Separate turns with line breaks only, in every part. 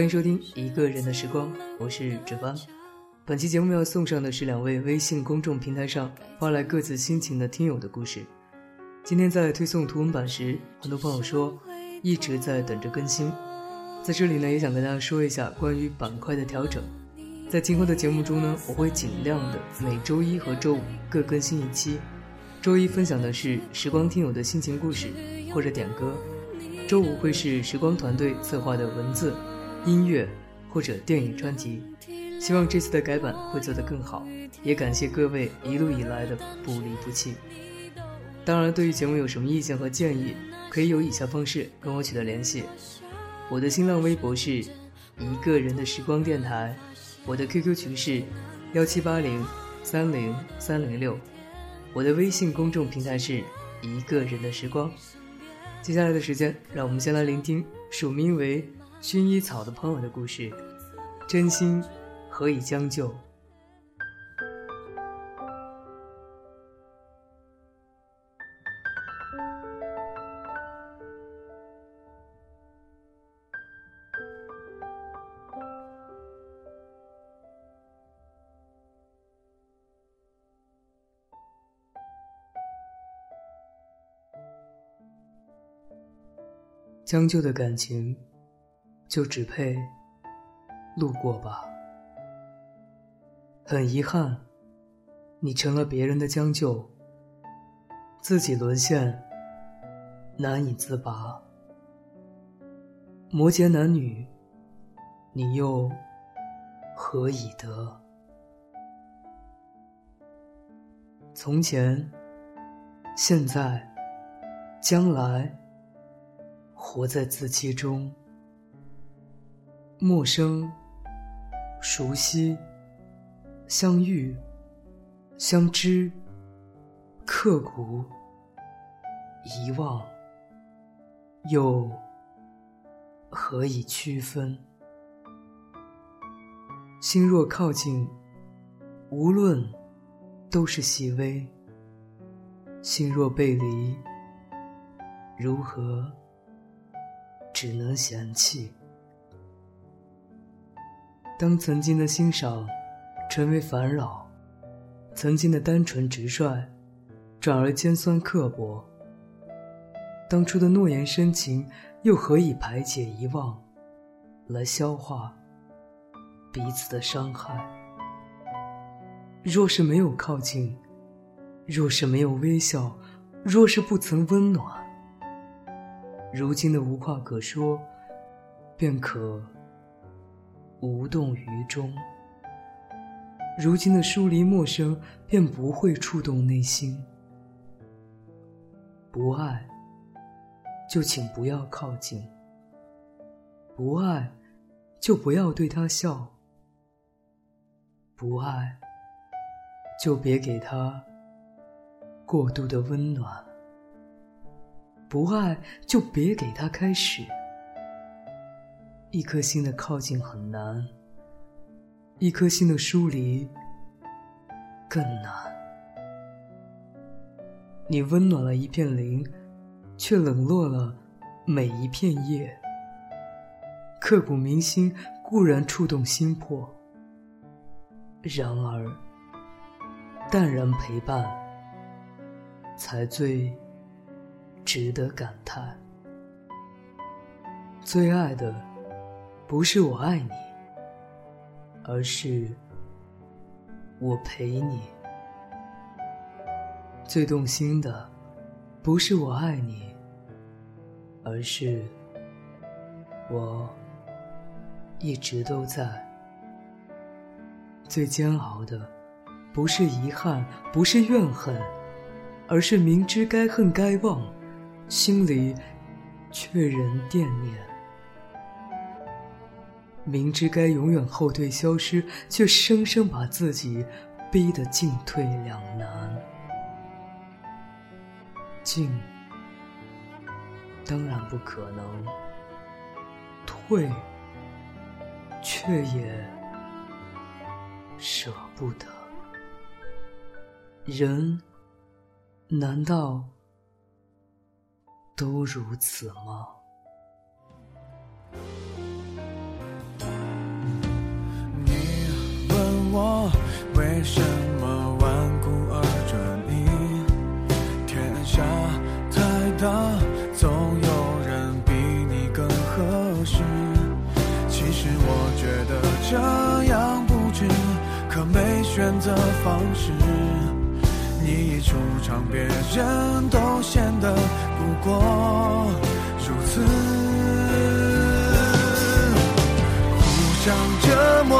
欢迎收听《一个人的时光》，我是芷帆。本期节目要送上的是两位微信公众平台上发来各自心情的听友的故事。今天在推送图文版时，很多朋友说一直在等着更新，在这里呢，也想跟大家说一下关于板块的调整。在今后的节目中呢，我会尽量的每周一和周五各更新一期。周一分享的是时光听友的心情故事或者点歌，周五会是时光团队策划的文字。音乐或者电影专辑，希望这次的改版会做得更好，也感谢各位一路以来的不离不弃。当然，对于节目有什么意见和建议，可以有以下方式跟我取得联系：我的新浪微博是一个人的时光电台，我的 QQ 群是幺七八零三零三零六，我的微信公众平台是一个人的时光。接下来的时间，让我们先来聆听署名为。薰衣草的朋友的故事，真心何以将就？将就的感情。就只配路过吧。很遗憾，你成了别人的将就，自己沦陷，难以自拔。摩羯男女，你又何以得？从前，现在，将来，活在自欺中。陌生、熟悉、相遇、相知、刻骨、遗忘，又何以区分？心若靠近，无论都是细微；心若背离，如何只能嫌弃？当曾经的欣赏成为烦扰，曾经的单纯直率转而尖酸刻薄，当初的诺言深情又何以排解遗忘，来消化彼此的伤害？若是没有靠近，若是没有微笑，若是不曾温暖，如今的无话可说，便可。无动于衷。如今的疏离陌生，便不会触动内心。不爱，就请不要靠近；不爱，就不要对他笑；不爱，就别给他过度的温暖；不爱，就别给他开始。一颗心的靠近很难，一颗心的疏离更难。你温暖了一片林，却冷落了每一片叶。刻骨铭心固然触动心魄，然而淡然陪伴才最值得感叹。最爱的。不是我爱你，而是我陪你。最动心的，不是我爱你，而是我一直都在。最煎熬的，不是遗憾，不是怨恨，而是明知该恨该忘，心里却仍惦念；明知该永远后退消失，却生生把自己逼得进退两难。进，当然不可能；退，却也舍不得。人。难道都如此吗？
为什么顽固而专一？天下太大，总有人比你更合适。其实我觉得这样不值，可没选择方式。你一出场，别人都显得不过如此，互相折磨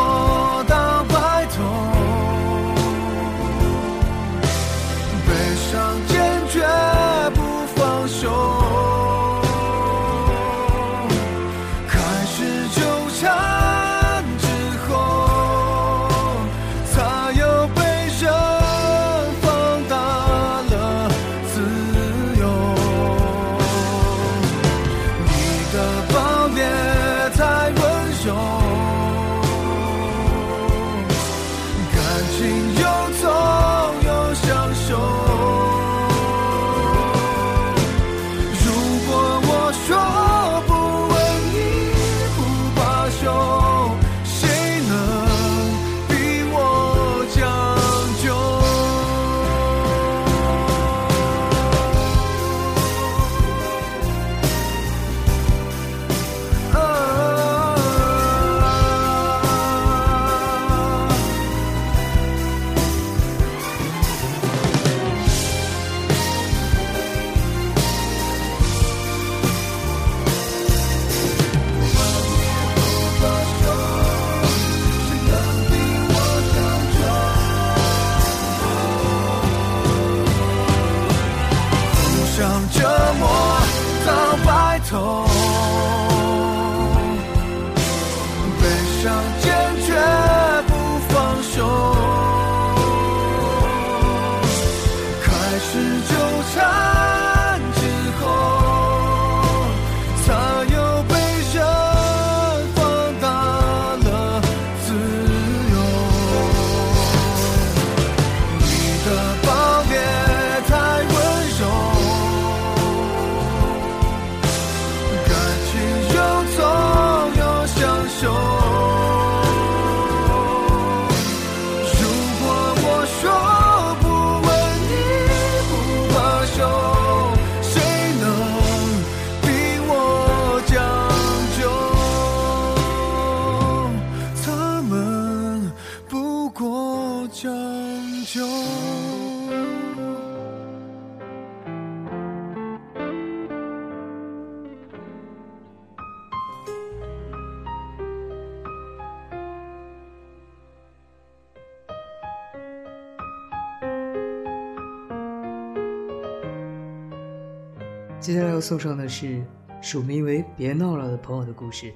送上的是署名为“别闹了”的朋友的故事。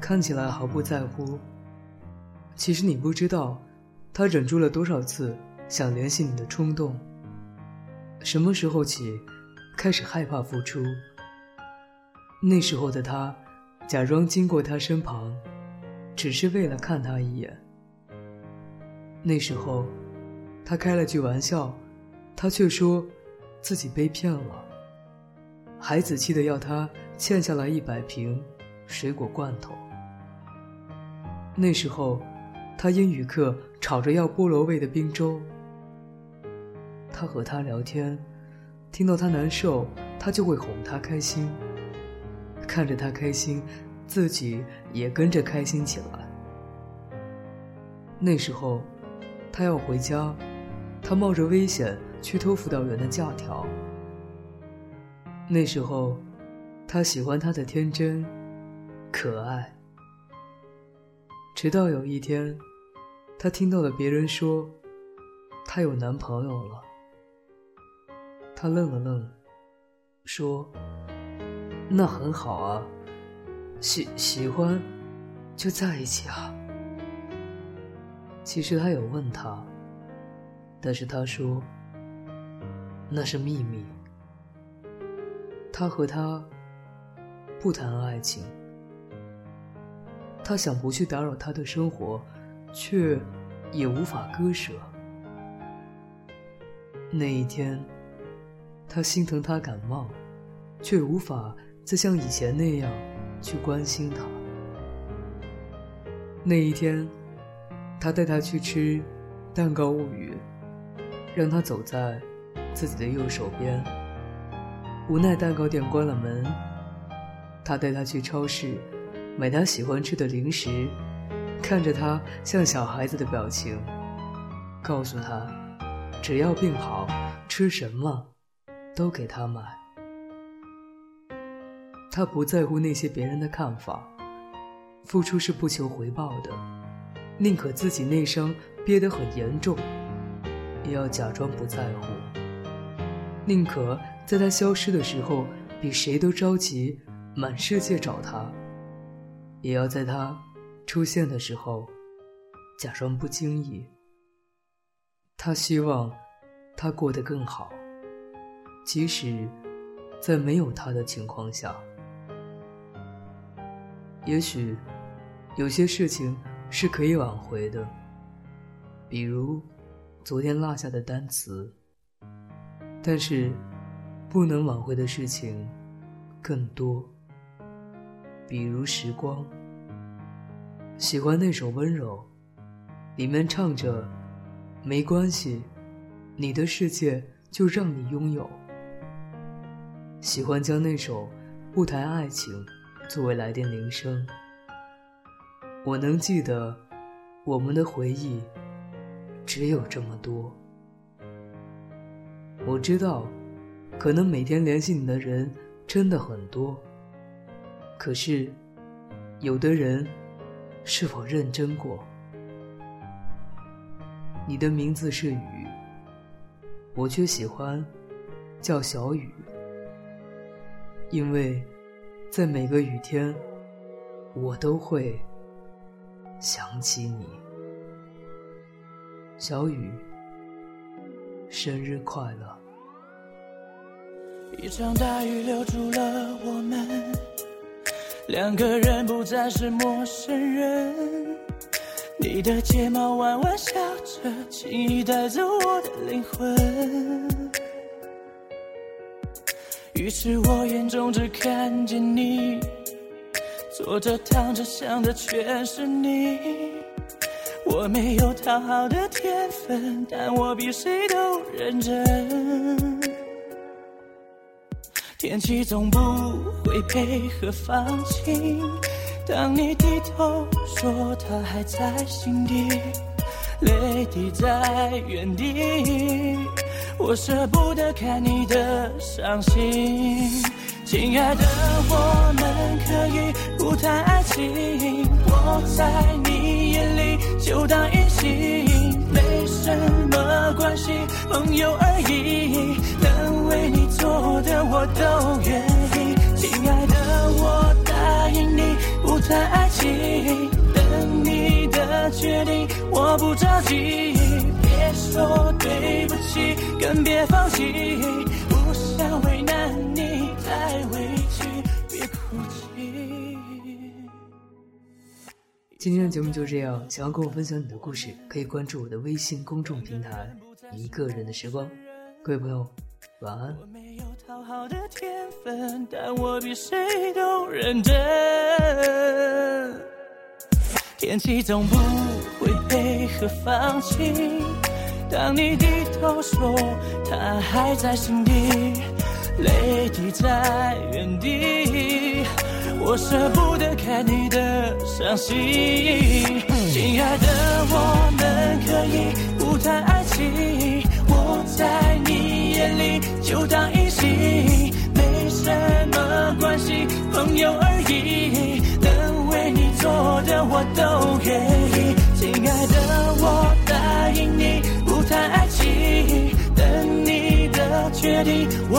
看起来毫不在乎，其实你不知道，他忍住了多少次想联系你的冲动。什么时候起，开始害怕付出？那时候的他，假装经过他身旁，只是为了看他一眼。那时候，他开了句玩笑，他却说，自己被骗了，孩子气的要他欠下来一百瓶水果罐头。那时候，他英语课吵着要菠萝味的冰粥。他和他聊天，听到他难受，他就会哄他开心。看着他开心，自己也跟着开心起来。那时候，他要回家，他冒着危险去偷辅导员的假条。那时候，他喜欢她的天真、可爱。直到有一天，他听到了别人说，她有男朋友了。他愣了愣，说：“那很好啊，喜喜欢，就在一起啊。”其实他有问他，但是他说那是秘密。他和他不谈爱情，他想不去打扰他的生活，却也无法割舍。那一天，他心疼他感冒，却无法再像以前那样去关心他。那一天。他带他去吃蛋糕物语，让他走在自己的右手边。无奈蛋糕店关了门，他带他去超市买他喜欢吃的零食，看着他像小孩子的表情，告诉他只要病好，吃什么都给他买。他不在乎那些别人的看法，付出是不求回报的。宁可自己内伤憋得很严重，也要假装不在乎；宁可在他消失的时候比谁都着急，满世界找他，也要在他出现的时候假装不经意。他希望他过得更好，即使在没有他的情况下。也许有些事情。是可以挽回的，比如昨天落下的单词。但是，不能挽回的事情更多，比如时光。喜欢那首《温柔》，里面唱着“没关系，你的世界就让你拥有”。喜欢将那首《不谈爱情》作为来电铃声。我能记得，我们的回忆只有这么多。我知道，可能每天联系你的人真的很多。可是，有的人是否认真过？你的名字是雨，我却喜欢叫小雨，因为在每个雨天，我都会。想起你，小雨，生日快乐！
一场大雨留住了我们，两个人不再是陌生人。你的睫毛弯弯笑着，轻易带走我的灵魂。其实我眼中只看见你。坐着躺着想的全是你，我没有讨好的天分，但我比谁都认真。天气总不会配合放晴，当你低头说他还在心底，泪滴在原地，我舍不得看你的伤心。亲爱的，我们可以不谈爱情，我在你眼里就当隐形，没什么关系，朋友而已，能为你做的我都愿意。亲爱的，我我不着急，别说对不起，更别放弃，不想为难你。
太委屈，别哭泣今天的节目就这样，想要跟我分享你的故事，可以关注我的微信公众平台“一个人的时光”。各位朋友，晚安。
天气总不会配合放弃，当你低头说他还在心底。泪滴在原地，我舍不得看你的伤心。亲爱的，我们可以不谈爱情。我在你眼里就当一戏，没什么关系，朋友而已。能为你做的我都愿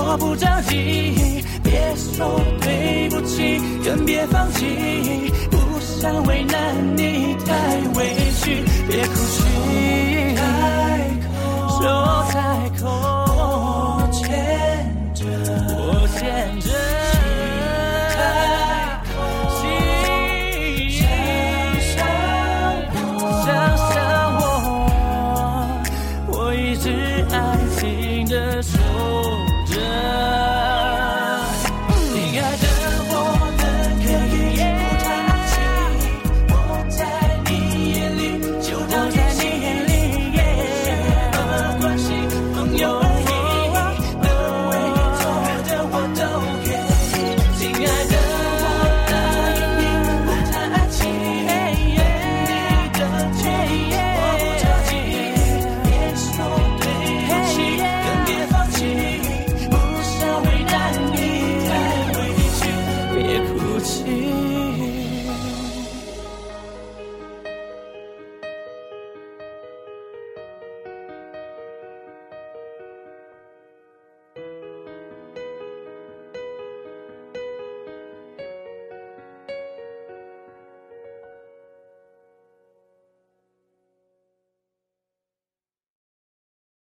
我不着急。别说对不起，更别放弃，不想为难你太委屈，别哭泣，说开口。